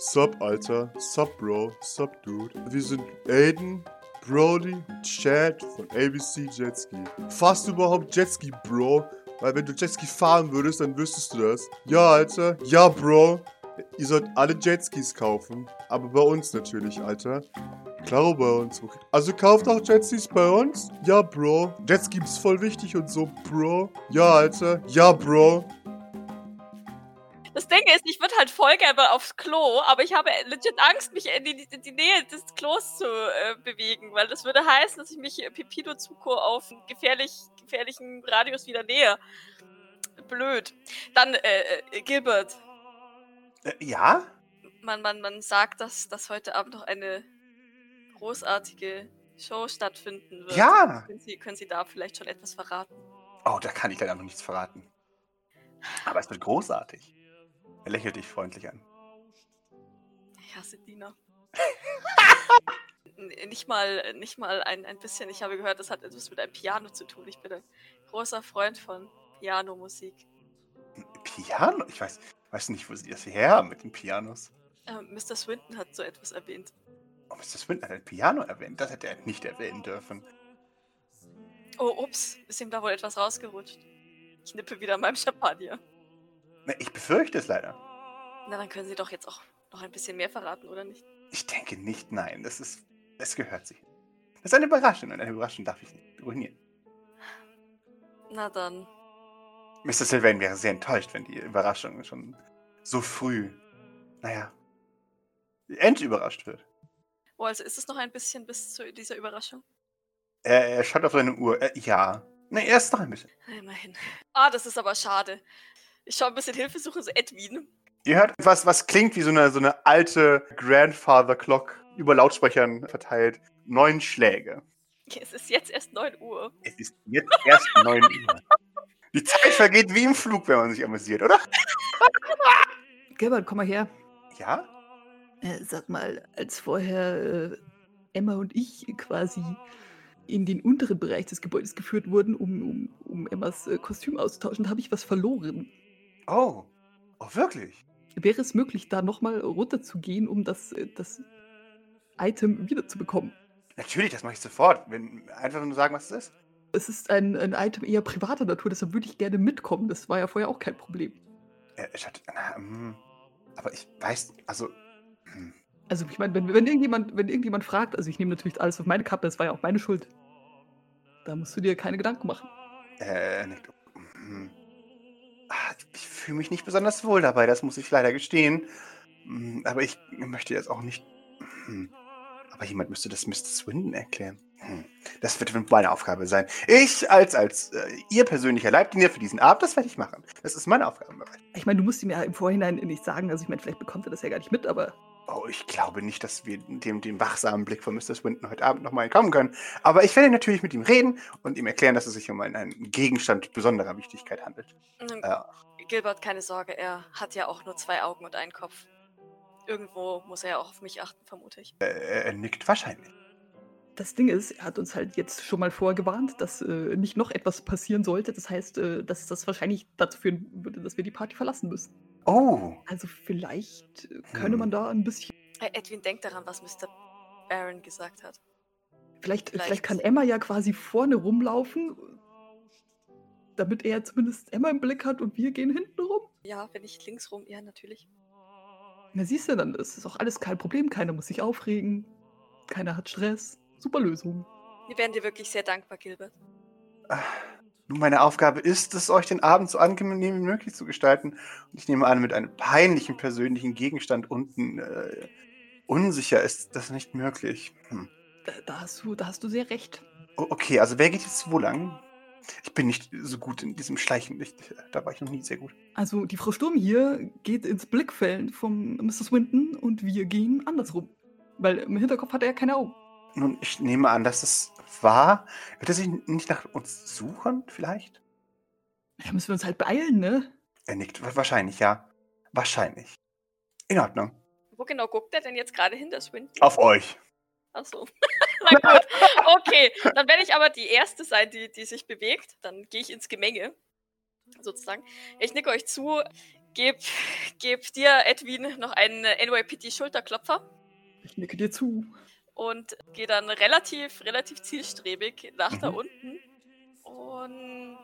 Sup, Alter. Sup, Bro. Sup, Dude. Wir sind Aiden, Brody, Chad von ABC Jetski. Fahrst du überhaupt Jetski, Bro? Weil wenn du Jetski fahren würdest, dann wüsstest du das. Ja, Alter. Ja, Bro. Ihr sollt alle Jetskis kaufen. Aber bei uns natürlich, Alter. Klaro bei uns. Also kauft auch Jetskis bei uns? Ja, Bro. Jetski ist voll wichtig und so, Bro. Ja, Alter. Ja, Bro. Halt voll gerne aufs Klo, aber ich habe legit Angst, mich in die, in die Nähe des Klos zu äh, bewegen, weil das würde heißen, dass ich mich Pipido Zuko auf einen gefährlich, gefährlichen Radius wieder nähe. Blöd. Dann, äh, äh Gilbert. Äh, ja? Man, man, man sagt, dass, dass heute Abend noch eine großartige Show stattfinden wird. Ja! Können Sie, können Sie da vielleicht schon etwas verraten? Oh, da kann ich leider noch nichts verraten. Aber es wird großartig. Er lächelt dich freundlich an. Ich hasse Dina. nicht mal, nicht mal ein, ein bisschen. Ich habe gehört, das hat etwas mit einem Piano zu tun. Ich bin ein großer Freund von Pianomusik. Piano? Ich weiß, weiß nicht, wo sie das her haben mit den Pianos. Äh, Mr. Swinton hat so etwas erwähnt. Oh, Mr. Swinton hat ein Piano erwähnt. Das hätte er nicht erwähnen dürfen. Oh, ups, ist ihm da wohl etwas rausgerutscht. Ich nippe wieder an meinem Champagner. Ich befürchte es leider. Na, dann können Sie doch jetzt auch noch ein bisschen mehr verraten, oder nicht? Ich denke nicht, nein. Das ist. Es gehört sich. Das ist eine Überraschung und eine Überraschung darf ich nicht ruinieren. Na dann. Mr. Sylvain wäre sehr enttäuscht, wenn die Überraschung schon so früh, naja, entüberrascht wird. Oh, also ist es noch ein bisschen bis zu dieser Überraschung? Er, er schaut auf seine Uhr. Äh, ja. Ne, erst noch ein bisschen. Immerhin. Ah, das ist aber schade. Ich schaue ein bisschen Hilfe suchen, so Edwin. Ihr hört was, was klingt wie so eine, so eine alte Grandfather Clock über Lautsprechern verteilt. Neun Schläge. Es ist jetzt erst 9 Uhr. Es ist jetzt erst 9 Uhr. Die Zeit vergeht wie im Flug, wenn man sich amüsiert, oder? Gilbert, komm mal her. Ja? Äh, sag mal, als vorher äh, Emma und ich quasi in den unteren Bereich des Gebäudes geführt wurden, um, um, um Emmas äh, Kostüm auszutauschen, habe ich was verloren. Oh. Oh, wirklich? Wäre es möglich, da nochmal runterzugehen, um das, äh, das Item wiederzubekommen? Natürlich, das mache ich sofort. Wenn, einfach nur sagen, was es ist. Es ist ein, ein Item eher privater Natur, deshalb würde ich gerne mitkommen. Das war ja vorher auch kein Problem. Äh, hat, na, hm, aber ich weiß, also. Hm. Also ich meine, wenn, wenn, irgendjemand, wenn irgendjemand fragt, also ich nehme natürlich alles auf meine Kappe, das war ja auch meine Schuld. Da musst du dir keine Gedanken machen. Äh, nicht. Ich fühle mich nicht besonders wohl dabei, das muss ich leider gestehen. Hm, aber ich möchte jetzt auch nicht. Hm. Aber jemand müsste das Mr. Swindon erklären. Hm. Das wird meine Aufgabe sein. Ich als, als äh, Ihr persönlicher Leibdiener für diesen Abend, das werde ich machen. Das ist meine Aufgabe. Ich meine, du musst ihm ja im Vorhinein nicht sagen. Also ich meine, vielleicht bekommt er das ja gar nicht mit, aber Oh, ich glaube nicht, dass wir dem, dem wachsamen Blick von Mr. Swinton heute Abend nochmal entkommen können. Aber ich werde natürlich mit ihm reden und ihm erklären, dass es sich um einen, einen Gegenstand besonderer Wichtigkeit handelt. Mhm. Äh, Gilbert, keine Sorge, er hat ja auch nur zwei Augen und einen Kopf. Irgendwo muss er ja auch auf mich achten, vermute ich. Äh, er nickt wahrscheinlich. Das Ding ist, er hat uns halt jetzt schon mal vorgewarnt, dass äh, nicht noch etwas passieren sollte. Das heißt, äh, dass das wahrscheinlich dazu führen würde, dass wir die Party verlassen müssen. Oh. Also vielleicht könnte man hm. da ein bisschen. Edwin denkt daran, was Mr. Baron gesagt hat. Vielleicht, vielleicht. vielleicht kann Emma ja quasi vorne rumlaufen, damit er zumindest Emma im Blick hat und wir gehen hinten rum. Ja, wenn ich links rum, ja, natürlich. Na siehst du, dann ist es auch alles kein Problem. Keiner muss sich aufregen. Keiner hat Stress. Super Lösung. Wir wären dir wirklich sehr dankbar, Gilbert. Ach. Nun, meine Aufgabe ist es, euch den Abend so angenehm wie möglich zu gestalten. Und ich nehme an, mit einem peinlichen persönlichen Gegenstand unten äh, unsicher ist das nicht möglich. Hm. Da, da, hast du, da hast du sehr recht. Okay, also wer geht jetzt wo lang? Ich bin nicht so gut in diesem Schleichen. Ich, da war ich noch nie sehr gut. Also die Frau Sturm hier geht ins Blickfeld vom Mr. Swinton und wir gehen andersrum. Weil im Hinterkopf hat er ja keine Augen. Nun, ich nehme an, dass es war. Wird er sich nicht nach uns suchen, vielleicht? Ja, müssen wir uns halt beeilen, ne? Er nickt. Wahrscheinlich, ja. Wahrscheinlich. In Ordnung. Wo genau guckt er denn jetzt gerade hin, das Wind? Auf euch. Ach so. Na gut. Okay, dann werde ich aber die Erste sein, die, die sich bewegt. Dann gehe ich ins Gemenge. Sozusagen. Ich nicke euch zu. geb, geb dir, Edwin, noch einen NYPD-Schulterklopfer Ich nicke dir zu. und gehe dann relativ, relativ zielstrebig nach da Mhm. unten. Und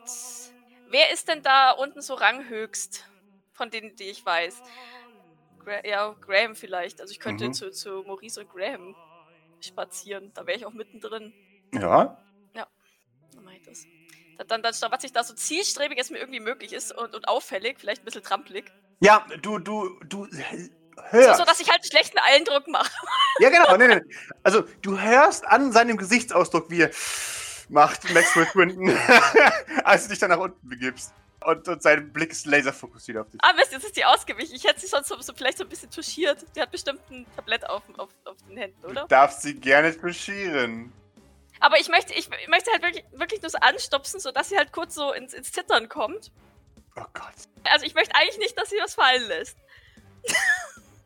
wer ist denn da unten so ranghöchst von denen, die ich weiß? Gra ja, Graham vielleicht. Also ich könnte Mhm. zu, zu Maurice und Graham spazieren. Da wäre ich auch mittendrin. Ja. Dann mach ich das. Dann, dann, dann was ich da so zielstrebig es mir irgendwie möglich ist und, und auffällig, vielleicht ein bisschen trampelig. Ja, du, du, du So, hörst. so dass ich halt einen schlechten Eindruck mache. Ja, genau. Nee, nee. Also, du hörst an seinem Gesichtsausdruck, wie er macht Maxwell Swinton, als du dich dann nach unten begibst. Und, und sein Blick ist laserfokussiert auf dich. Ah, Mist, jetzt ist die ausgewichen. Ich hätte sie sonst so, so vielleicht so ein bisschen touchiert. Die hat bestimmt ein Tablett auf, auf, auf den Händen, oder? Du darfst sie gerne touchieren. Aber ich möchte, ich möchte halt wirklich, wirklich nur so anstupsen, sodass sie halt kurz so ins, ins Zittern kommt. Oh Gott. Also ich möchte eigentlich nicht, dass sie was fallen lässt.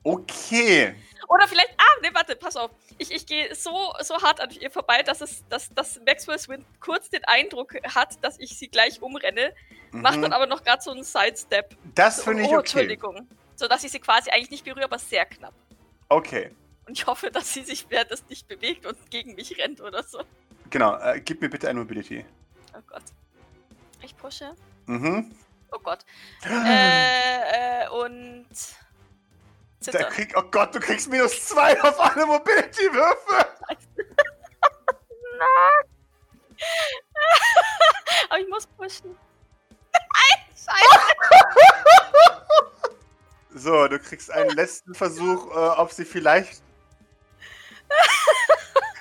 Okay. Oder vielleicht, ah, nee, warte, pass auf. Ich, ich gehe so, so hart an ihr vorbei, dass es, dass, dass Maxwell Swin kurz den Eindruck hat, dass ich sie gleich umrenne, macht Mhm. dann aber noch gerade so einen Sidestep. Das So, finde ich oh, okay. Entschuldigung. So dass ich sie quasi eigentlich nicht berühre, aber sehr knapp. Okay. Und ich hoffe, dass sie sich während das nicht bewegt und gegen mich rennt oder so. Genau. Äh, gib mir bitte ein Mobility. Oh Gott. Ich pushe. Mhm. Oh Gott. Äh, äh, und. Da Zittern. krieg, oh Gott, du kriegst minus zwei auf alle Mobility-Würfe. Aber ich muss pushen. Nein, scheiße. So, du kriegst einen letzten Versuch, äh, ob sie vielleicht.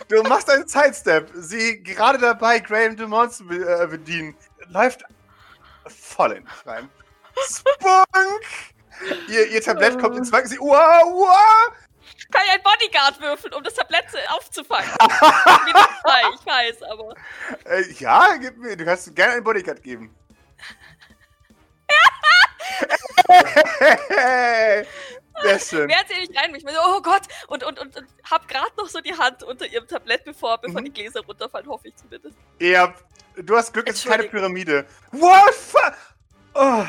Du machst einen Sidestep. Sie gerade dabei, Graham Dumont zu äh, bedienen. Läuft voll in rein. Spunk! Ihr, ihr Tablett kommt ins Wanken. Sie. Wow, wow! Kann ich einen Bodyguard würfeln, um das Tablett aufzufangen? Zwei, ich weiß, aber. Äh, ja, gib mir. Du kannst gerne einen Bodyguard geben. Sehr schön. Während sie nicht rein mich, so, oh Gott, und, und, und, und hab gerade noch so die Hand unter ihrem Tablett, bevor, bevor Mhm. die Gläser runterfallen, hoffe ich zumindest. Ja, du hast Glück, es ist keine. Pyramide. What? fu- Oh,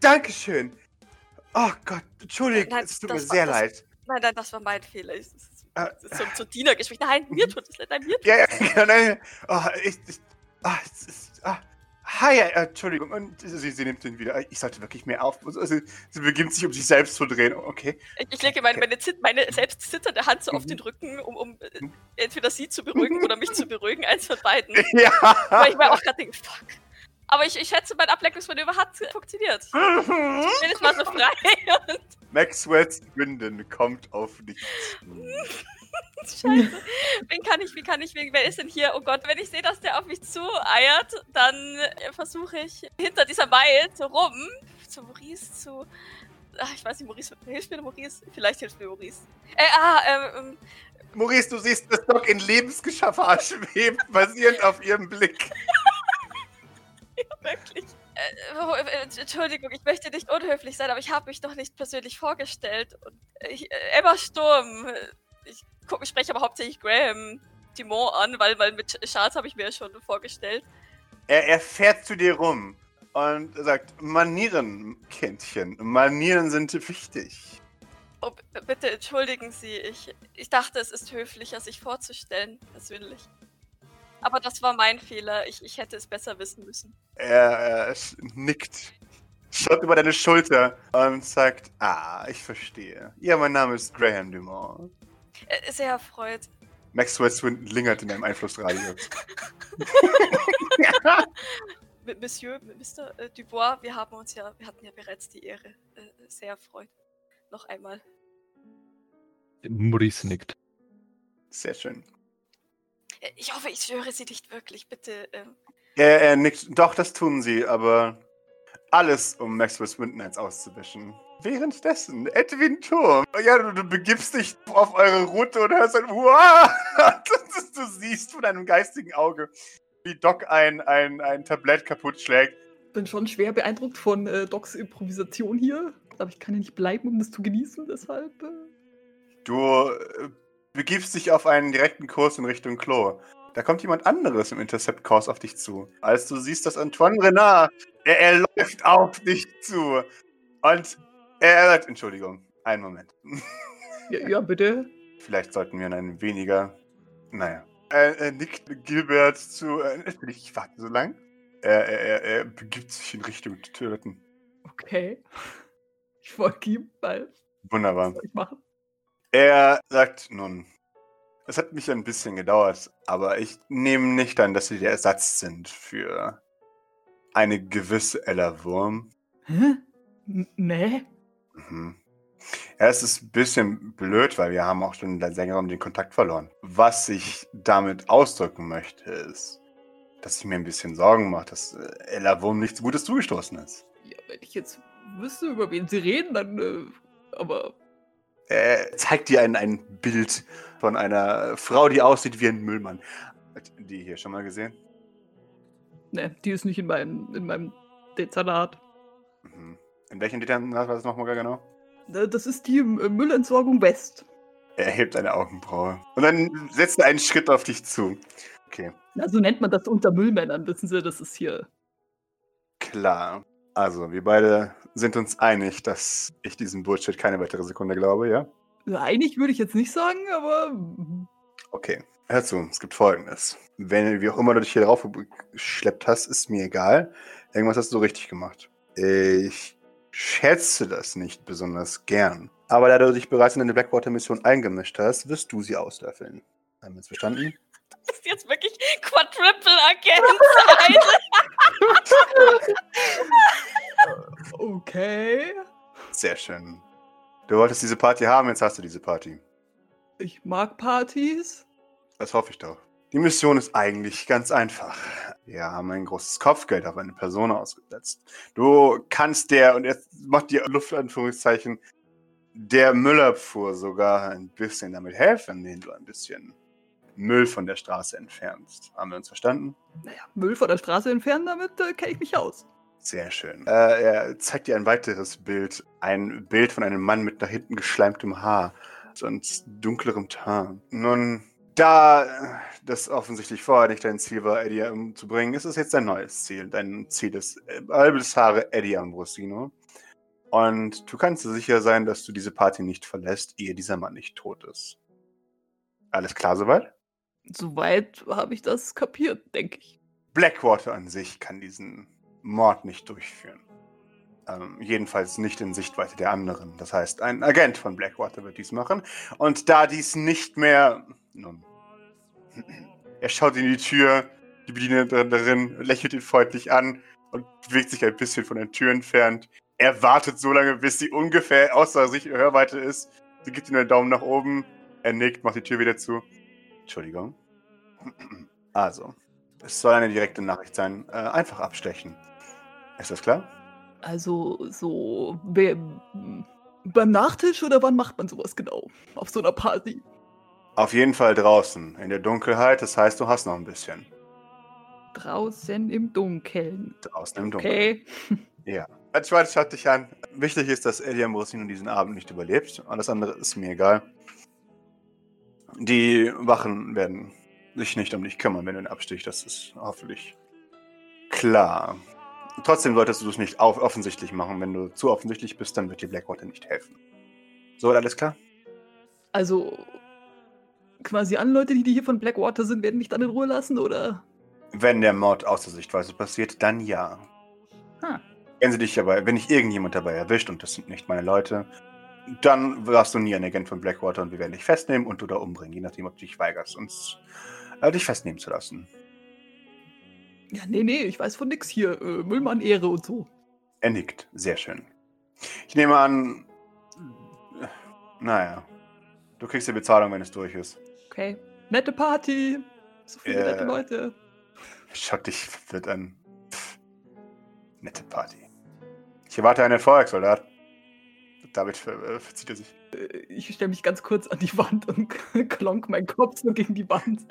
Dankeschön. Oh Gott, Entschuldigung, es tut mir war- sehr das- leid. Nein, nein, das war mein Fehler. Es ist, Äh, es ist so, so Dienergespräch. Nein, mir tut es leid, nein, mir tut Ja, ja, ja, nein. Oh, ich, ich, ah, es ist, ah. Hi, äh, Entschuldigung. Und sie, sie nimmt den wieder. Ich sollte wirklich mehr auf. Also, sie, beginnt sich um sich selbst zu drehen. Okay. Ich, ich lege meine, meine, Zit meine selbst zitternde Hand so auf Mhm. den Rücken, um, um äh, Mhm. entweder sie zu beruhigen oder mich zu beruhigen, eins von beiden. Ja. Weil ich mir auch gerade denke, fuck. Aber ich, ich schätze, mein Ablenkungsmanöver hat funktioniert. Ich bin jetzt mal so frei. Maxwell Swindon kommt auf dich zu. Scheiße. Wen kann ich, wie kann ich, wer ist denn hier? Oh Gott, wenn ich sehe, dass der auf mich zu eiert, dann versuche ich hinter dieser Mile so rum zu Maurice zu. Ach, ich weiß nicht, Maurice, hilft mir Maurice? Vielleicht hilft mir Maurice. Äh, ah, ähm, Maurice, du siehst, dass Doc in Lebensgefahr schwebt, basierend auf ihrem Blick. Wirklich. Äh, äh, Entschuldigung, ich möchte nicht unhöflich sein, aber ich habe mich doch nicht persönlich vorgestellt. Und ich, äh, Emma Sturm. äh, Ich, guck, ich spreche aber hauptsächlich Graham Timon an, weil, weil mit Charles habe ich mir ja schon vorgestellt. Er, er fährt zu dir rum und sagt: Manieren, Kindchen, Manieren sind wichtig. Oh, bitte entschuldigen Sie, ich, ich dachte, es ist höflicher, sich vorzustellen, persönlich. Aber das war mein Fehler. Ich, ich hätte es besser wissen müssen. Er, er nickt, schaut über deine Schulter und sagt: Ah, ich verstehe. Ja, mein Name ist Graham Dumont. Sehr erfreut. Maxwell Swinton lingert in deinem Einflussradius. M Monsieur, Mr. äh, Dubois, wir haben uns ja, wir hatten ja bereits die Ehre. Äh, sehr erfreut. Noch einmal. Maurice nickt. Sehr schön. Ich hoffe, ich störe Sie nicht wirklich. Bitte. Er, er nickt. Doch, das tun sie, aber alles, um Maxwell Swinton eins auszuwischen. Währenddessen, Edwin Turm. Ja, du, du begibst dich auf eure Route und hörst ein Wow! du siehst von deinem geistigen Auge, wie Doc ein, ein, ein Tablett kaputt schlägt. bin schon schwer beeindruckt von äh, Docs Improvisation hier. Aber ich kann ja nicht bleiben, um das zu genießen, deshalb. Äh, Du äh, begibst dich auf einen direkten Kurs in Richtung Klo. Da kommt jemand anderes im Intercept-Kurs auf dich zu. Als du siehst, dass Antoine Renard, er, er läuft auf dich zu. Und er sagt, Entschuldigung, einen Moment. Ja, ja, bitte. Vielleicht sollten wir in ein weniger. Naja. Er, er nickt Gilbert zu. Äh, ich warte so lang. Er, er, er, begibt sich in Richtung Toiletten. Okay. Ich folge ihm, weil. Wunderbar. Was soll ich machen? Er sagt nun, es hat mich ein bisschen gedauert, aber ich nehme nicht an, dass Sie der Ersatz sind für eine gewisse Ella Wurm. Hä? Nee? Mhm. Ja, es ist ein bisschen blöd, weil wir haben auch schon seit längerem den Kontakt verloren. Was ich damit ausdrücken möchte, ist, dass ich mir ein bisschen Sorgen mache, dass äh, Ella Wurm nichts Gutes zugestoßen ist. Ja, wenn ich jetzt wüsste, über wen sie reden, dann. Äh, aber. Er zeigt dir ein, ein Bild von einer Frau, die aussieht wie ein Müllmann. Hat die hier schon mal gesehen? Ne, die ist nicht in meinem, in meinem Dezernat. Mhm. In welchem Detail war das nochmal genau? Äh, Das ist die äh, Müllentsorgung West. Er hebt eine Augenbraue. Und dann setzt er einen Schritt auf dich zu. Okay, Na, so nennt man das unter Müllmännern, wissen Sie, das ist hier. klar. Also, wir beide sind uns einig, dass ich diesem Bullshit keine weitere Sekunde glaube, ja? Einig würde ich jetzt nicht sagen, aber. Okay. Hör zu, es gibt folgendes. Wenn, wie auch immer du dich hier drauf geschleppt hast, ist mir egal. Irgendwas hast du richtig gemacht. Ich schätze das nicht besonders gern. Aber da du dich bereits in eine Blackwater-Mission eingemischt hast, wirst du sie auslöffeln. Haben wir uns verstanden? Das ist jetzt wirklich Quadruple Agent. Okay. Sehr schön. Du wolltest diese Party haben, jetzt hast du diese Party. Ich mag Partys. Das hoffe ich doch. Die Mission ist eigentlich ganz einfach. Wir haben ein großes Kopfgeld auf eine Person ausgesetzt. Du kannst der, und jetzt macht die Luftanführungszeichen, der Müllabfuhr sogar ein bisschen damit helfen, indem du ein bisschen Müll von der Straße entfernst. Haben wir uns verstanden? Naja, Müll von der Straße entfernen, damit äh, kenne ich mich aus. Sehr schön. Äh, er zeigt dir ein weiteres Bild. Ein Bild von einem Mann mit nach hinten geschleimtem Haar und dunklerem Teint. Nun, da das offensichtlich vorher nicht dein Ziel war, Eddie umzubringen, ist es jetzt dein neues Ziel. Dein Ziel ist äh, Albelshaare Eddie Ambrosino. Und du kannst dir sicher sein, dass du diese Party nicht verlässt, ehe dieser Mann nicht tot ist. Alles klar soweit? Soweit habe ich das kapiert, denke ich. Blackwater an sich kann diesen Mord nicht durchführen. Ähm, jedenfalls nicht in Sichtweite der anderen. Das heißt, ein Agent von Blackwater wird dies machen. Und da dies nicht mehr. Nun. Er schaut in die Tür, die Bedienerin lächelt ihn freundlich an und bewegt sich ein bisschen von der Tür entfernt. Er wartet so lange, bis sie ungefähr außer sich Hörweite ist. Sie gibt ihm einen Daumen nach oben. Er nickt, macht die Tür wieder zu. Entschuldigung. Also, es soll eine direkte Nachricht sein. Äh, einfach abstechen. Ist das klar? Also, so. wer- beim Nachtisch oder wann macht man sowas genau? Auf so einer Party? Auf jeden Fall draußen, in der Dunkelheit. Das heißt, du hast noch ein bisschen. Draußen im Dunkeln. Draußen im Dunkeln. Okay. Ja. Als Schweiz schaut dich an. Wichtig ist, dass Eddie Ambrosino diesen Abend nicht überlebt. Alles andere ist mir egal. Die Wachen werden sich nicht um dich kümmern, wenn du ihn abstichst. Das ist hoffentlich klar. Trotzdem solltest du es nicht offensichtlich machen. Wenn du zu offensichtlich bist, dann wird dir Blackwater nicht helfen. So, alles klar? Also, quasi alle Leute, die hier von Blackwater sind, werden mich dann in Ruhe lassen, oder? Wenn der Mord außer Sichtweise passiert, dann ja. Ha. Wenn sie dich aber, wenn dich irgendjemand dabei erwischt und das sind nicht meine Leute, dann warst du nie ein Agent von Blackwater und wir werden dich festnehmen und oder umbringen, je nachdem, ob du dich weigerst, uns äh, dich festnehmen zu lassen. Ja, nee, nee, ich weiß von nix hier. Äh, Müllmann Ehre und so. Er nickt, sehr schön. Ich nehme an, äh, naja, du kriegst die Bezahlung, wenn es durch ist. Okay. Nette Party. So viele Äh. nette Leute. Schaut dich verwirrt an. Pff, nette Party. Ich erwarte einen Erfolg, Damit ver äh, verzieht er sich. Äh, Ich stelle mich ganz kurz an die Wand und klonk meinen Kopf so gegen die Wand.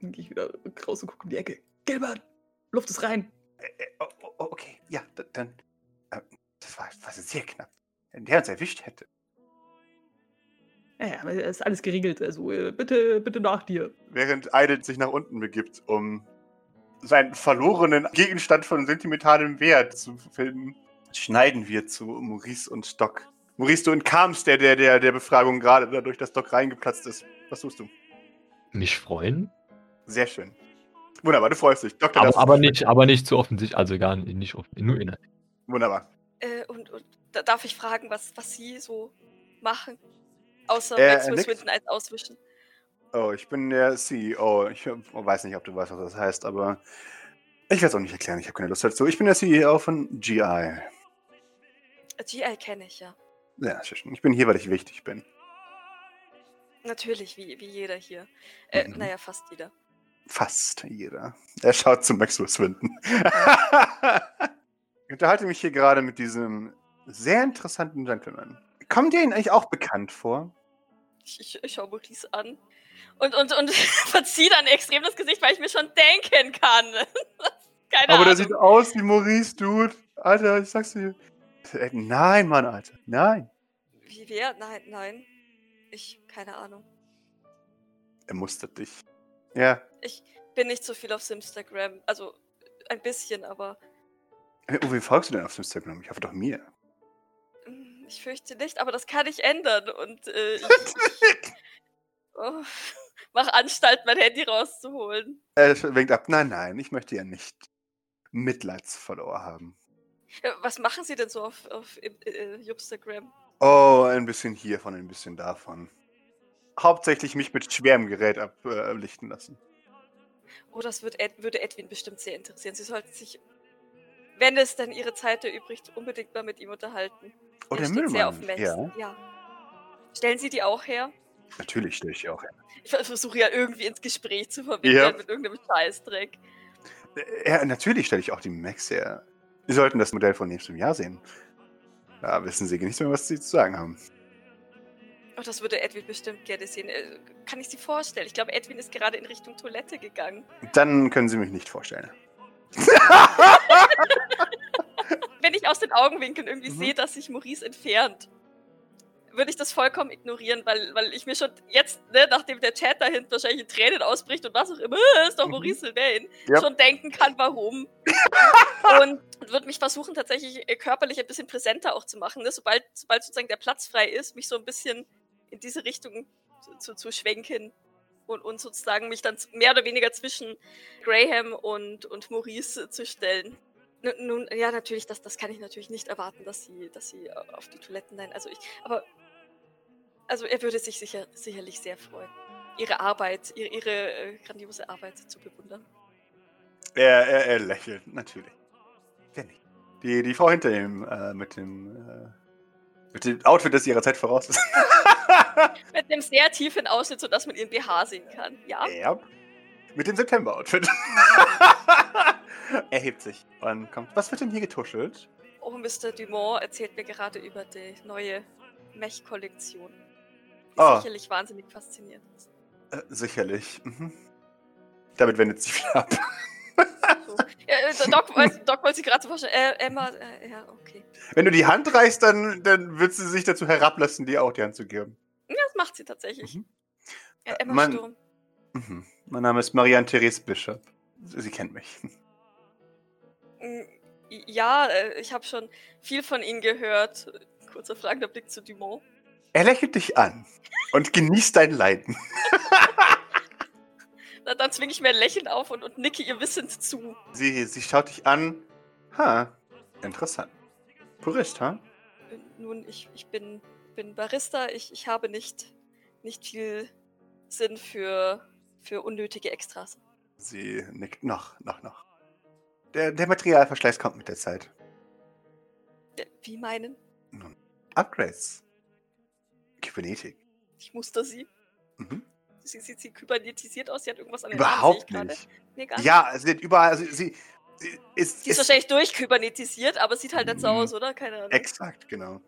Dann gehe ich wieder raus und gucke in die Ecke. Gilbert, Luft ist rein. Äh, äh, oh, oh, oh, okay, ja, dann. Äh, das war, war sehr knapp. Wenn der uns erwischt hätte. Ja, ja, es ist alles geregelt. Also bitte, bitte nach dir. Während Idle sich nach unten begibt, um seinen verlorenen Gegenstand von sentimentalem Wert zu finden, schneiden wir zu Maurice und Doc. Maurice, du entkamst der, der, der, der Befragung gerade dadurch, dass Doc reingeplatzt ist. Was tust du? Mich freuen? Sehr schön. Wunderbar, du freust dich. Doktor, Aber, aber, nicht, aber nicht zu offensichtlich, also gar nicht, nicht offen, nur inhaltlich. Wunderbar. Äh, und, und da darf ich fragen, was, was Sie so machen? Außer Äh, nix. Swinton als auswischen. Oh, ich bin der CEO. Ich weiß nicht, ob du weißt, was das heißt, aber ich werde es auch nicht erklären. Ich habe keine Lust dazu. Ich bin der CEO von GI. Äh, GI kenne ich ja. Ja. Ich bin hier, weil ich wichtig bin. Natürlich, wie, wie jeder hier. Äh, Mhm. Naja, fast jeder. Fast jeder. Er schaut zu Maxwell Swinton. ich unterhalte mich hier gerade mit diesem sehr interessanten Gentleman. Kommt dir ihn eigentlich auch bekannt vor? Ich, ich, ich schaue Maurice an. Und, und, und verziehe dann extrem das Gesicht, weil ich mir schon denken kann. Keine Aber Ahnung. der sieht aus wie Maurice, Dude. Alter, ich sag's dir. Nein, Mann, Alter. Nein. Wie wer? Nein, nein. Ich, keine Ahnung. Er mustert dich. Ja. Ich bin nicht so viel auf Simstagram. Also ein bisschen, aber Oh, wie folgst du denn auf Instagram? Ich hoffe doch mir. mm, ich fürchte nicht. Aber das kann ich ändern. Und äh, ich, ich oh, mach Anstalt, mein Handy rauszuholen. Er winkt ab. Nein, nein, ich möchte ja nicht Mitleidsfollower haben. Äh, Was machen Sie denn so auf, auf äh, äh, Instagram? Oh, ein bisschen hiervon, ein bisschen davon. Hauptsächlich mich mit schwerem Gerät ablichten lassen. Oh, das wird Ed, würde Edwin bestimmt sehr interessieren. Sie sollten sich, wenn es dann Ihre Zeit erübrigt, unbedingt mal mit ihm unterhalten. Oh, Er der auf Müllmann. Ja, ja. Stellen Sie die auch her? natürlich stelle ich die auch. her. Ich versuche ja irgendwie ins Gespräch zu verwickeln Ja. mit irgendeinem Scheißdreck. Äh, Ja, natürlich stelle ich auch die Max her. Sie sollten das Modell von nächstem Jahr sehen. Da wissen Sie nicht mehr, was Sie zu sagen haben. Oh, das würde Edwin bestimmt gerne sehen. Äh, Kann ich Sie vorstellen? Ich glaube, Edwin ist gerade in Richtung Toilette gegangen. Dann können Sie mich nicht vorstellen. Wenn ich aus den Augenwinkeln irgendwie Mhm. sehe, dass sich Maurice entfernt, würde ich das vollkommen ignorieren, weil, weil ich mir schon jetzt, ne, nachdem der Chat da hinten wahrscheinlich in Tränen ausbricht und was auch immer, "Äh, ist doch Mhm. Maurice Sylvain, Ja. schon denken kann, warum. und würde mich versuchen, tatsächlich äh, körperlich ein bisschen präsenter auch zu machen, ne? sobald, sobald sozusagen der Platz frei ist, mich so ein bisschen in diese Richtung zu, zu, zu schwenken und, und sozusagen mich dann mehr oder weniger zwischen Graham und, und Maurice zu stellen. Nun, ja, natürlich, das, das kann ich natürlich nicht erwarten, dass sie, dass sie auf die Toiletten nein. Also ich, aber, also er würde sich sicher, sicherlich sehr freuen, ihre Arbeit, ihre, ihre äh, grandiose Arbeit zu bewundern. Er, er, er lächelt, natürlich. Wer nicht? Die, die Frau hinter ihm äh, mit dem äh, mit dem Outfit, das ihrer Zeit voraus ist. Mit einem sehr tiefen Ausschnitt, sodass man ihren BH sehen kann. Ja, ja. Mit dem September-Outfit. er hebt sich und kommt. Was wird denn hier getuschelt? oh, Mr. Dumont erzählt mir gerade über die neue Mech-Kollektion. Die Ah. sicherlich wahnsinnig faszinierend ist. Äh, sicherlich. Mhm. Damit wendet sie wieder ab. So. Ja, äh, Doc, wollte- Doc wollte sich gerade so vorstellen. Äh, Emma, äh, ja, okay. Wenn du die Hand reichst, dann, dann wird sie sich dazu herablassen, dir auch die Hand zu geben. Ja, das macht sie tatsächlich. Mhm. Äh, Emma man- Sturm. Mhm. Mein Name ist Marianne Therese Bishop. Sie kennt mich. Mm, Ja, äh, ich habe schon viel von Ihnen gehört. Kurzer fragender Blick zu Dumont. Er lächelt dich an und genießt dein Leiden. Na, dann zwinge ich mir ein Lächeln auf und, und nicke ihr wissend zu. Sie, sie schaut dich an. Ha, interessant. Purist, ha? Äh, Nun, ich, ich bin, bin Barista. Ich, ich habe nicht, nicht viel Sinn für, für unnötige Extras. Sie nickt noch, noch, noch. Der, der Materialverschleiß kommt mit der Zeit. Wie meinen? Nun, Upgrades. Kybernetik. Ich muster sie. Mhm. Sie sieht sie kybernetisiert aus. Sie hat irgendwas an den Überhaupt Armen, nicht. Nee, nicht. Ja, sie hat überall, also sie, sie ist, Sie ist wahrscheinlich durchkybernetisiert, aber sieht halt nicht so aus, oder? Keine Ahnung. exakt, genau.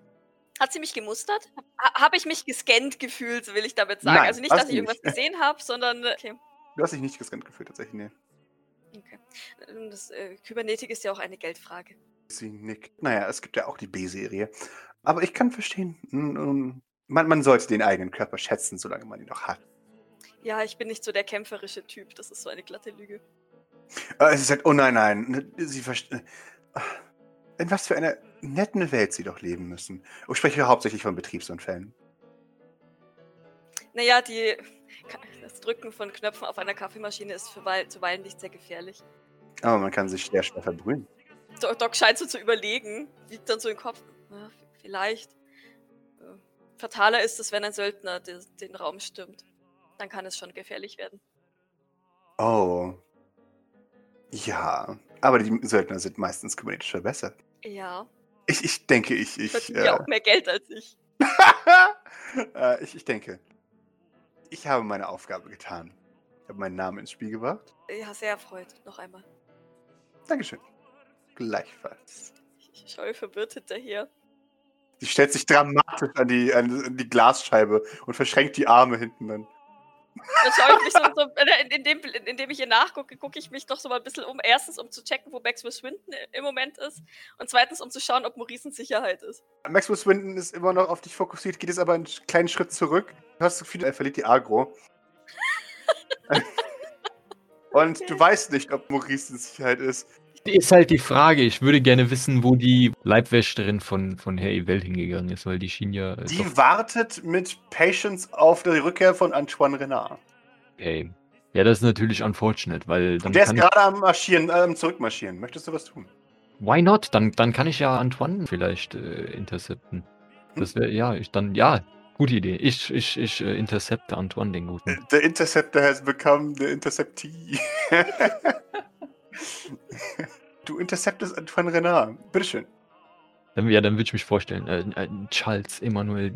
Hat sie mich gemustert? Ha habe ich mich gescannt gefühlt, will ich damit sagen. Nein, also nicht, dass ich irgendwas nicht. gesehen habe, sondern. äh, Okay. Du hast dich nicht gescannt gefühlt, tatsächlich, nee. okay. Ähm, Das, äh, Kybernetik ist ja auch eine Geldfrage. Sie nickt. Naja, es gibt ja auch die B-Serie. Aber ich kann verstehen, man, man sollte den eigenen Körper schätzen, solange man ihn noch hat. Ja, ich bin nicht so der kämpferische Typ. Das ist so eine glatte Lüge. Äh, sie sagt, oh nein, nein. Sie verstehen. In was für einer netten Welt sie doch leben müssen. Ich spreche hauptsächlich von Betriebsunfällen. Naja, die, das Drücken von Knöpfen auf einer Kaffeemaschine ist zuweilen nicht sehr gefährlich. Aber man kann sich sehr schwer verbrühen. Doc, Doc scheint so zu überlegen, liegt dann so im Kopf. Ja, vielleicht. Fataler ist es, wenn ein Söldner den, den Raum stürmt. Dann kann es schon gefährlich werden. Oh. Ja, aber die Söldner sind meistens kybernetisch verbessert. Ja. Ich, ich denke, ich. ich Verdienen ja äh, auch mehr Geld als ich. äh, ich, ich denke, ich habe meine Aufgabe getan. Ich habe meinen Namen ins Spiel gebracht. Ja, sehr erfreut. Noch einmal. Dankeschön. Gleichfalls. Ich schaue verwirrt hinterher. Sie stellt sich dramatisch an die, an die Glasscheibe und verschränkt die Arme hinten dann. Dann schaue ich mich so, so in, in, dem, in, indem ich ihr nachgucke, gucke ich mich noch so mal ein bisschen um. Erstens, um zu checken, wo Maxwell Swinton im Moment ist. Und zweitens, um zu schauen, ob Maurice in Sicherheit ist. Maxwell Swinton ist immer noch auf dich fokussiert, geht es aber einen kleinen Schritt zurück. Du hast das Gefühl, er verliert die Agro. und du weißt nicht, ob Maurice in Sicherheit ist. Ist halt die Frage. Ich würde gerne wissen, wo die Leibwäscherin von, von Herr Evel hingegangen ist, weil die schien ja. äh, Die wartet mit Patience auf die Rückkehr von Antoine Renard. Okay. Ja, das ist natürlich unfortunate, weil dann Der ist gerade am Marschieren, äh, am Zurückmarschieren. Möchtest du was tun? Why not? Dann, dann kann ich ja Antoine vielleicht äh, intercepten. Das wäre, ja, ich dann, ja, gute Idee. Ich, ich, ich äh, intercepte Antoine, den Guten. The Interceptor has become the Interceptee. du interceptest Antoine Renard. Bitteschön. Dann, ja, dann würde ich mich vorstellen. Äh, äh, Charles Emmanuel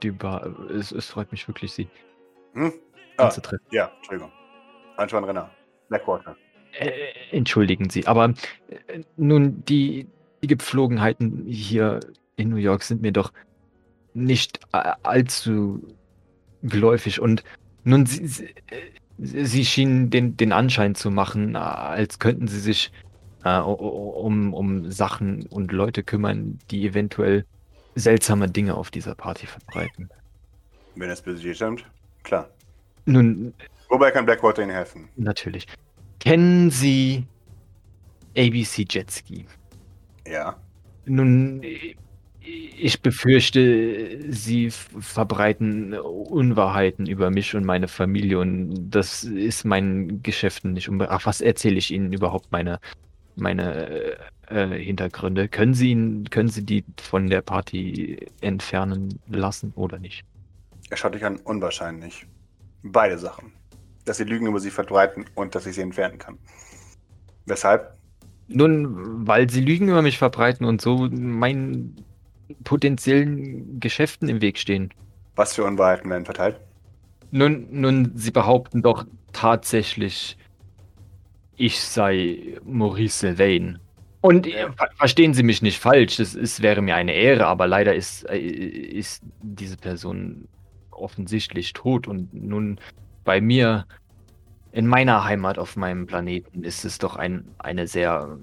Duba, es, es freut mich wirklich, Sie Hm? Ah. anzutreffen. Ja, Entschuldigung. Antoine Renard. Blackwater. Äh, entschuldigen Sie, aber äh, nun, die, die Gepflogenheiten hier in New York sind mir doch nicht äh, allzu geläufig und nun, Sie, Sie, äh, Sie schienen den, den Anschein zu machen, äh, als könnten Sie sich äh, um, um Sachen und Leute kümmern, die eventuell seltsame Dinge auf dieser Party verbreiten. Wenn das Budget stimmt. Klar. Nun, Wobei kann Blackwater Ihnen helfen? natürlich. Kennen Sie ABC Jetski? Ja. Nun, ich befürchte, Sie verbreiten Unwahrheiten über mich und meine Familie und das ist meinen Geschäften nicht unbedingt. Ach, was erzähle ich Ihnen überhaupt meine, meine äh, Hintergründe? Können Sie ihn, können Sie die von der Party entfernen lassen oder nicht? Er schaut dich an. Unwahrscheinlich. Beide Sachen. Dass sie Lügen über sie verbreiten und dass ich sie entfernen kann. Weshalb? Nun, weil Sie Lügen über mich verbreiten und so meinen potenziellen Geschäften im Weg stehen. Was für Unwahrheiten werden verteilt? Nun, nun, Sie behaupten doch tatsächlich, ich sei Maurice Sylvain. Und äh, ver verstehen Sie mich nicht falsch, es, es wäre mir eine Ehre, aber leider ist, äh, ist diese Person offensichtlich tot. Und nun bei mir, in meiner Heimat auf meinem Planeten, ist es doch ein, eine sehr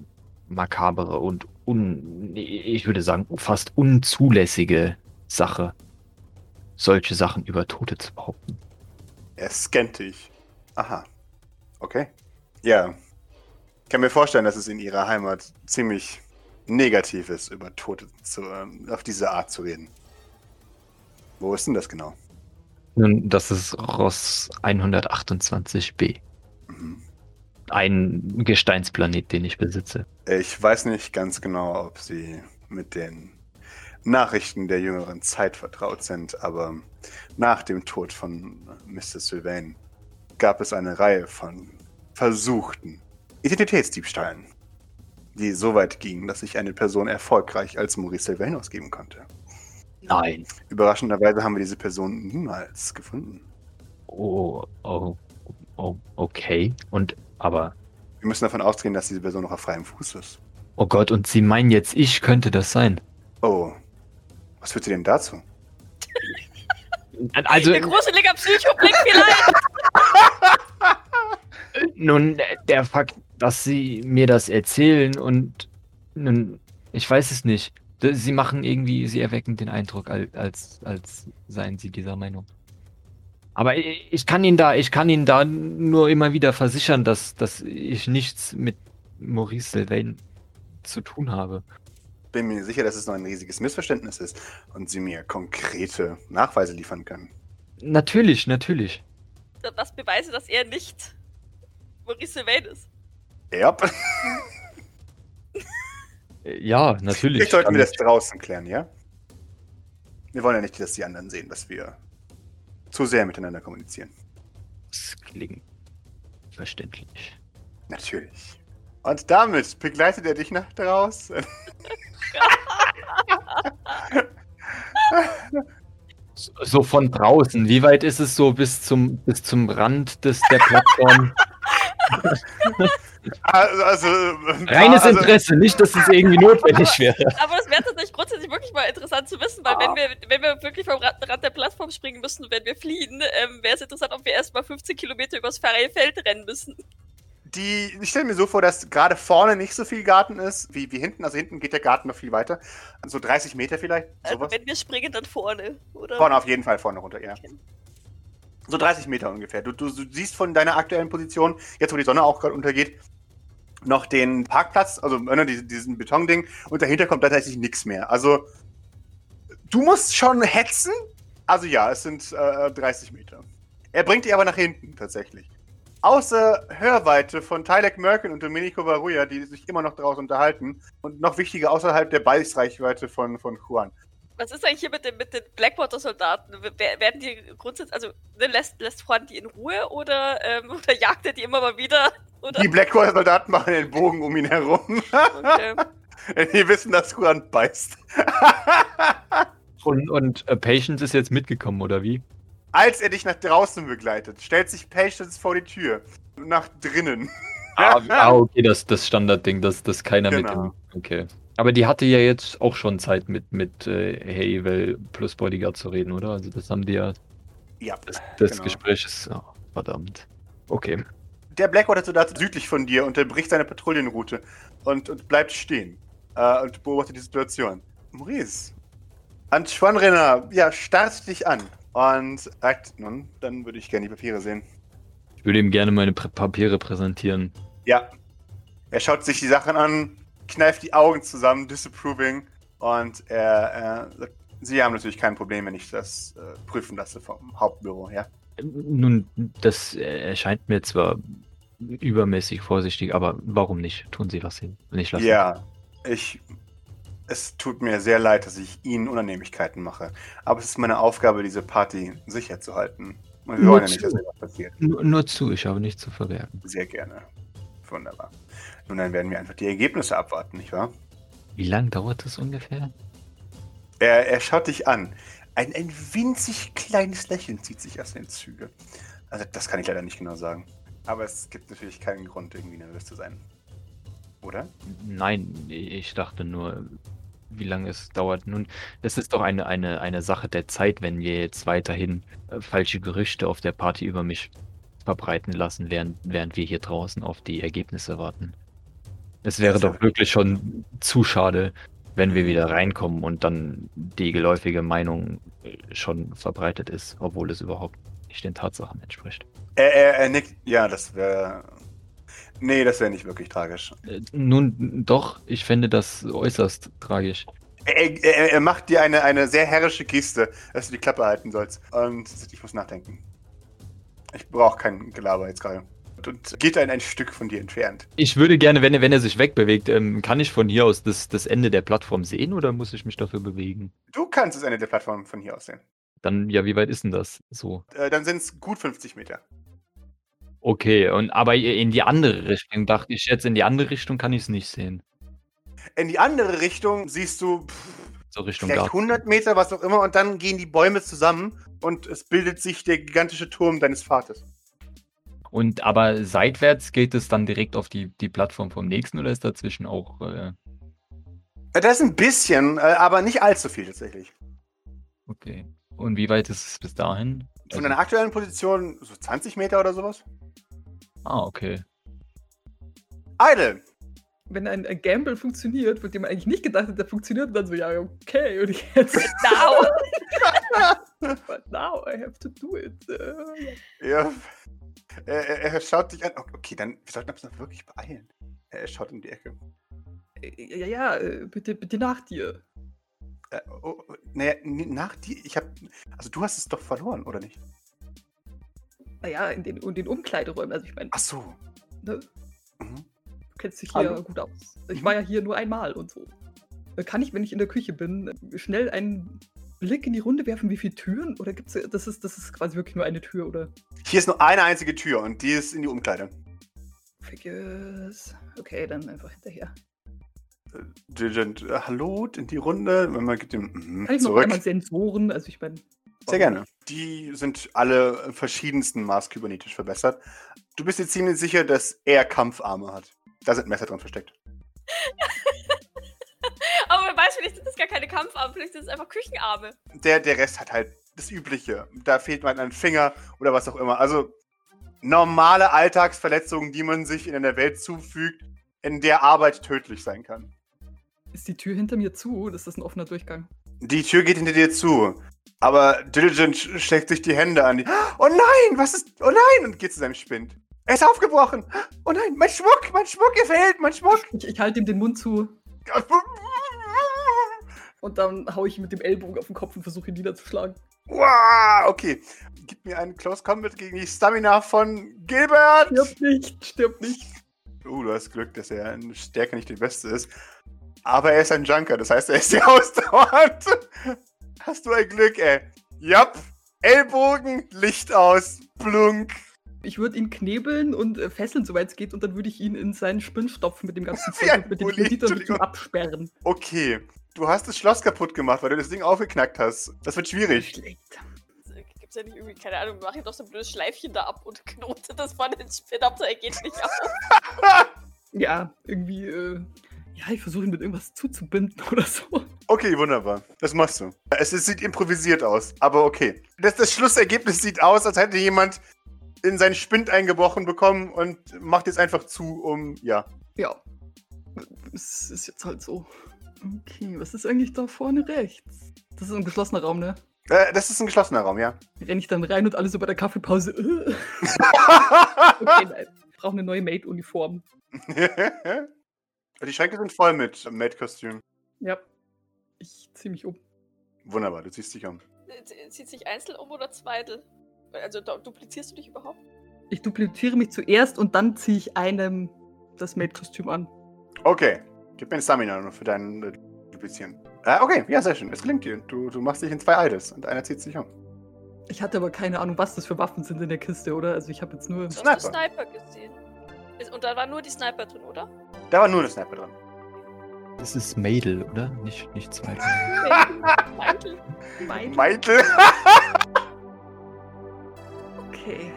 makabere und un, ich würde sagen, fast unzulässige Sache, solche Sachen über Tote zu behaupten. Er scannt dich. Aha. Okay. Ja. Ich kann mir vorstellen, dass es in ihrer Heimat ziemlich negativ ist, über Tote zu, ähm, auf diese Art zu reden. Wo ist denn das genau? Nun, das ist Ross 128b. Mhm. Ein Gesteinsplanet, den ich besitze. Ich weiß nicht ganz genau, ob Sie mit den Nachrichten der jüngeren Zeit vertraut sind, aber nach dem Tod von Mr. Sylvain gab es eine Reihe von versuchten Identitätsdiebstahlen, die so weit gingen, dass sich eine Person erfolgreich als Maurice Sylvain ausgeben konnte. Nein. Überraschenderweise haben wir diese Person niemals gefunden. Oh, oh, oh, okay. Und, aber, Wir müssen davon ausgehen, dass diese Person noch auf freiem Fuß ist. oh Gott, und Sie meinen jetzt, ich könnte das sein? Oh, was führt Sie denn dazu? Also, Ihr gruseliger Psychoblick vielleicht. nun, der Fakt, dass Sie mir das erzählen und, nun, ich weiß es nicht. Sie machen irgendwie, Sie erwecken den Eindruck, als, als, als seien Sie dieser Meinung. Aber ich, ich kann ihn da, ich kann ihn da nur immer wieder versichern, dass, dass ich nichts mit Maurice Sylvain zu tun habe. Bin mir sicher, dass es noch ein riesiges Missverständnis ist und sie mir konkrete Nachweise liefern können. Natürlich, natürlich. Was beweise, dass er nicht Maurice Sylvain ist? Ja. Ja, natürlich. Sollten kann wir das ich- draußen klären, ja? Wir wollen ja nicht, dass die anderen sehen, dass wir zu sehr miteinander kommunizieren. Das klingt verständlich. Natürlich. Und damit begleitet er dich nach draußen. So- So von draußen. Wie weit ist es so bis zum, bis zum Rand des, der Plattform? Also, also, Reines also, Interesse, nicht, dass es irgendwie notwendig wäre. Aber es wäre tatsächlich grundsätzlich wirklich mal interessant zu wissen, weil Ah. wenn wir, wenn wir wirklich vom Rand, Rand der Plattform springen müssen, wenn wir fliehen, ähm, wäre es interessant, ob wir erstmal 15 Kilometer übers freie Feld rennen müssen. Die, ich stelle mir so vor, dass gerade vorne nicht so viel Garten ist, wie, wie hinten. Also hinten geht der Garten noch viel weiter. So 30 Meter vielleicht. Also Sowas. wenn wir springen, dann vorne, oder? Vorne auf jeden Fall vorne runter, ja. Okay. So 30 Meter ungefähr. Du, du, du siehst von deiner aktuellen Position, jetzt wo die Sonne auch gerade untergeht, noch den Parkplatz, also ne, diesen, Betonding und dahinter kommt tatsächlich nichts mehr. Also du musst schon hetzen. Also ja, es sind äh, 30 Meter. Er bringt dich aber nach hinten tatsächlich. Außer Hörweite von Tylek Merkin und Domenico Varuja, die sich immer noch draußen unterhalten. Und noch wichtiger, außerhalb der Beißreichweite von, von Juan. Was ist eigentlich hier mit den, mit den Blackwater-Soldaten? Wer- Werden die grundsätzlich, also ne, lässt, lässt Juan die in Ruhe oder, ähm, oder jagt er die immer mal wieder? Oder? Die Blackwater-Soldaten machen den Bogen um ihn herum. Okay. Die wissen, dass Juan beißt. Und, und äh, Patience ist jetzt mitgekommen, oder wie? Als er dich nach draußen begleitet, stellt sich Patience vor die Tür. Nach drinnen. Ah, ah okay, das, das Standardding, dass, dass keiner mit Genau. dem. Okay. Aber die hatte ja jetzt auch schon Zeit mit, mit äh, Havel plus Bodyguard zu reden, oder? Also das haben die ja. Ja. Das, das Genau. Gespräch ist. Oh, verdammt. Okay. Der Blackwater-Soldat südlich von dir unterbricht seine Patrouillenroute und, und bleibt stehen. Äh, und beobachtet die Situation. Maurice. Antoine Renner, ja, starrt dich an. Und sagt, nun, dann würde ich gerne die Papiere sehen. Ich würde ihm gerne meine Papiere präsentieren. Ja. Er schaut sich die Sachen an, kneift die Augen zusammen, disapproving. Und er, äh, sagt, Sie haben natürlich kein Problem, wenn ich das äh, prüfen lasse vom Hauptbüro, ja? Nun, das erscheint mir zwar übermäßig vorsichtig, aber warum nicht? Tun Sie was hin. Und ich lasse Ja, ich. Es tut mir sehr leid, dass ich Ihnen Unannehmlichkeiten mache. Aber es ist meine Aufgabe, diese Party sicher zu halten. Und wir Nur wollen ja nicht, dass zu. etwas passiert. nur, nur zu, ich habe nichts zu verwerten. Sehr gerne. Wunderbar. Nun, dann werden wir einfach die Ergebnisse abwarten, nicht wahr? Wie lange dauert das ungefähr? Er, er schaut dich an. Ein, ein winzig kleines Lächeln zieht sich aus den Zügen. Also, das kann ich leider nicht genau sagen. Aber es gibt natürlich keinen Grund, irgendwie nervös zu sein. Oder? Nein, ich dachte nur, wie lange es dauert. Nun, es ist doch eine, eine, eine Sache der Zeit, wenn wir jetzt weiterhin äh, falsche Gerüchte auf der Party über mich verbreiten lassen, während, während wir hier draußen auf die Ergebnisse warten. Es wäre doch wirklich schon zu schade, wenn wir wieder reinkommen und dann die geläufige Meinung äh, schon verbreitet ist, obwohl es überhaupt nicht den Tatsachen entspricht. Er, er, er nickt. Ja, das wäre. Nee, das wäre nicht wirklich tragisch. Äh, Nun, doch, ich fände das äußerst tragisch. Er, er, er macht dir eine, eine sehr herrische Geste, dass du die Klappe halten sollst. Und ich muss nachdenken. Ich brauche kein Gelaber jetzt gerade. Und- geht ein, ein Stück von dir entfernt. Ich würde gerne, wenn er, wenn er sich wegbewegt, ähm, kann ich von hier aus das, das Ende der Plattform sehen oder muss ich mich dafür bewegen? Du kannst das Ende der Plattform von hier aus sehen. Dann, ja, wie weit ist denn das? So. Äh, dann sind es gut 50 Meter. Okay, und aber in die andere Richtung dachte ich jetzt, in die andere Richtung kann ich es nicht sehen. In die andere Richtung siehst du pff, So Richtung vielleicht Garten. 100 Meter, was auch immer, und dann gehen die Bäume zusammen und es bildet sich der gigantische Turm deines Vaters. Und aber seitwärts geht es dann direkt auf die, die Plattform vom nächsten oder ist dazwischen auch. Äh, Äh, Das ist ein bisschen, äh, aber nicht allzu viel tatsächlich. okay. Und wie weit ist es bis dahin? Von Also- deiner aktuellen Position so 20 Meter oder sowas? ah, okay. Idle! Wenn ein, ein Gamble funktioniert, von dem man eigentlich nicht gedacht hat, der funktioniert, und dann so, ja, okay, und jetzt. Genau. But now I have to do it. Äh, Ja. Er, er, er schaut dich an. Okay, dann, wir sollten uns noch wirklich beeilen. Er schaut in die Ecke. äh, ja, ja, äh, bitte, bitte nach dir. Äh, oh, oh, naja, nach dir. Ich hab. Also, du hast es doch verloren, oder nicht? Naja, in den, in den Umkleideräumen. Also ich meine, Ach so. ne, Mhm. du kennst dich hier Hallo. gut aus. Ich Mhm. war ja hier nur einmal und so. Äh, Kann ich, wenn ich in der Küche bin, schnell einen Blick in die Runde werfen, wie viele Türen? Oder gibt's äh, das ist das ist quasi wirklich nur eine Tür oder Hier ist nur eine einzige Tür und die ist in die Umkleide. Figures. Okay, dann einfach hinterher. Diligent, äh, hallo, in die Runde. Man gibt dem mhm, Kann ich noch einmal Sensoren? Also ich meine. Sehr gerne. Die sind alle verschiedensten Maß kybernetisch verbessert. Du bist dir ziemlich sicher, dass er Kampfarme hat. Da sind Messer drin versteckt. Vielleicht sind das gar keine Kampfarme, vielleicht sind es einfach Küchenarme. Der, der Rest hat halt das Übliche. Da fehlt man ein Finger oder was auch immer. Also normale Alltagsverletzungen, die man sich in einer Welt zufügt, in der Arbeit tödlich sein kann. Ist die Tür hinter mir zu? Das ist ein offener Durchgang. Die Tür geht hinter dir zu. Aber Diligent sch- schlägt sich die Hände an. Die, oh nein, was ist. Oh nein! Und geht zu seinem Spind. Er ist aufgebrochen. Oh nein, mein Schmuck, mein Schmuck, er fehlt, mein Schmuck. Ich, ich halte ihm den Mund zu und dann haue ich ihm mit dem Ellbogen auf den Kopf und versuche ihn niederzuschlagen. Wow, okay. Gib mir einen Close Combat gegen die Stamina von Gilbert. Stirb nicht, stirb nicht. Oh, du hast Glück, dass er in Stärke nicht die beste ist. Aber er ist ein Junker, das heißt, er ist sehr ausdauernd. Hast du ein Glück, ey. Jap. Ellbogen, Licht aus, blunk. Ich würde ihn knebeln und äh, fesseln, soweit es geht, und dann würde ich ihn in seinen Spind stopfen mit dem ganzen Zeug mit ihm Entschuldigung. absperren. Okay. Du hast das Schloss kaputt gemacht, weil du das Ding aufgeknackt hast. Das wird schwierig. Schlecht. Gibt es ja nicht irgendwie, keine Ahnung, mach ich doch so ein blödes Schleifchen da ab und knote das von den Spin ab, er geht nicht auf. Ja, irgendwie, äh, ja, ich versuche ihn mit irgendwas zuzubinden oder so. Okay, wunderbar. Das machst du. Es, es sieht improvisiert aus, aber okay. Das, das Schlussergebnis sieht aus, als hätte jemand in seinen Spind eingebrochen bekommen und macht jetzt einfach zu, um, ja. Ja. Es ist jetzt halt so. Okay, was ist eigentlich da vorne rechts? Das ist ein geschlossener Raum, ne? Äh, das ist ein geschlossener Raum, ja. Renn ich dann rein und alle so bei der Kaffeepause. äh. okay, nein. Ich brauche eine neue Maid-Uniform. Die Schränke sind voll mit Maid-Kostüm. Ja. Ich zieh mich um. Wunderbar, du ziehst dich um. Z- Zieht sich einzeln um oder zweitel? Also du- duplizierst du dich überhaupt? Ich dupliziere mich zuerst und dann ziehe ich einem das Maid-Kostüm an. Okay, gib mir ein Stamina nur für dein äh, Duplizieren. Äh, okay, ja, sehr schön. Es gelingt dir. Du, du machst dich in zwei Idols und einer zieht sich um. Ich hatte aber keine Ahnung, was das für Waffen sind in der Kiste, oder? Also ich habe jetzt nur. Du Sniper. hast einen Sniper gesehen. Und da war nur die Sniper drin, oder? Da war nur der Sniper dran. Das ist Mädel, oder? Nicht, nicht zwei. Meitel. Meitel. Okay.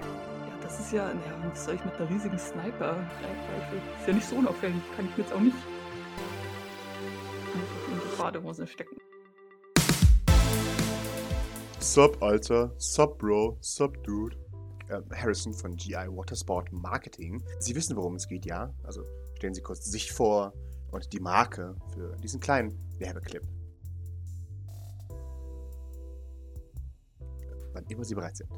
Ja, das ist ja. Ja, was soll ich mit einer riesigen Sniper-Rifle? Ist ja nicht so unauffällig. Kann ich mir jetzt auch nicht Badehose stecken. Sup, Alter. Sup, Bro. Sup, Dude. Äh, Harrison von GI Watersport Marketing. Sie wissen, worum es geht, ja? Also stellen Sie kurz sich vor und die Marke für diesen kleinen Werbeclip. Wann immer Sie bereit sind.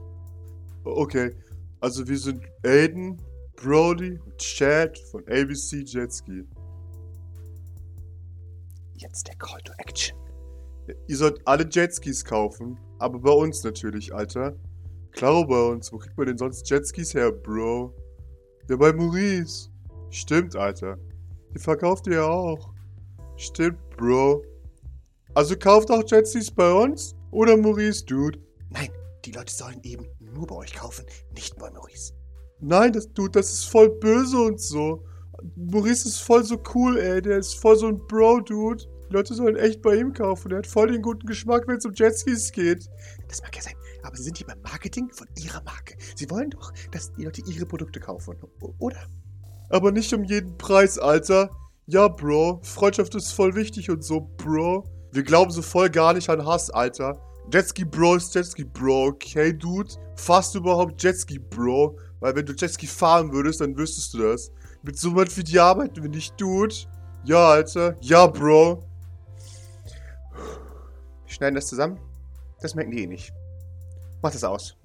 Okay, also wir sind Aiden, Brody und Chad von ABC Jetski. Jetzt der Call to Action. Ihr sollt alle Jetskis kaufen, aber bei uns natürlich, Alter. Klar bei uns. Wo kriegt man denn sonst Jetskis her, Bro? Ja, bei Maurice. Stimmt, Alter. Die verkauft ihr ja auch. Stimmt, Bro. Also kauft auch Jetskis bei uns? Oder Maurice, Dude? Nein, die Leute sollen eben nur bei euch kaufen, nicht bei Maurice. Nein, das, Dude, das ist voll böse und so. Maurice ist voll so cool, ey. Der ist voll so ein Bro, Dude. Die Leute sollen echt bei ihm kaufen. Der hat voll den guten Geschmack, wenn es um Jetskis geht. Das mag ja sein, aber sie sind hier beim Marketing von ihrer Marke. Sie wollen doch, dass die Leute ihre Produkte kaufen, oder? Aber nicht um jeden Preis, Alter. Ja, Bro. Freundschaft ist voll wichtig und so, Bro. Wir glauben so voll gar nicht an Hass, Alter. Jetski Bro ist Jetski Bro, okay, Dude? Fahrst du überhaupt Jetski Bro? Weil wenn du Jetski fahren würdest, dann wüsstest du das. Mit so jemand wie die arbeiten wir nicht, Dude. Ja, Alter. Ja, Bro. Wir schneiden das zusammen. Das merken die eh nicht. Mach das aus.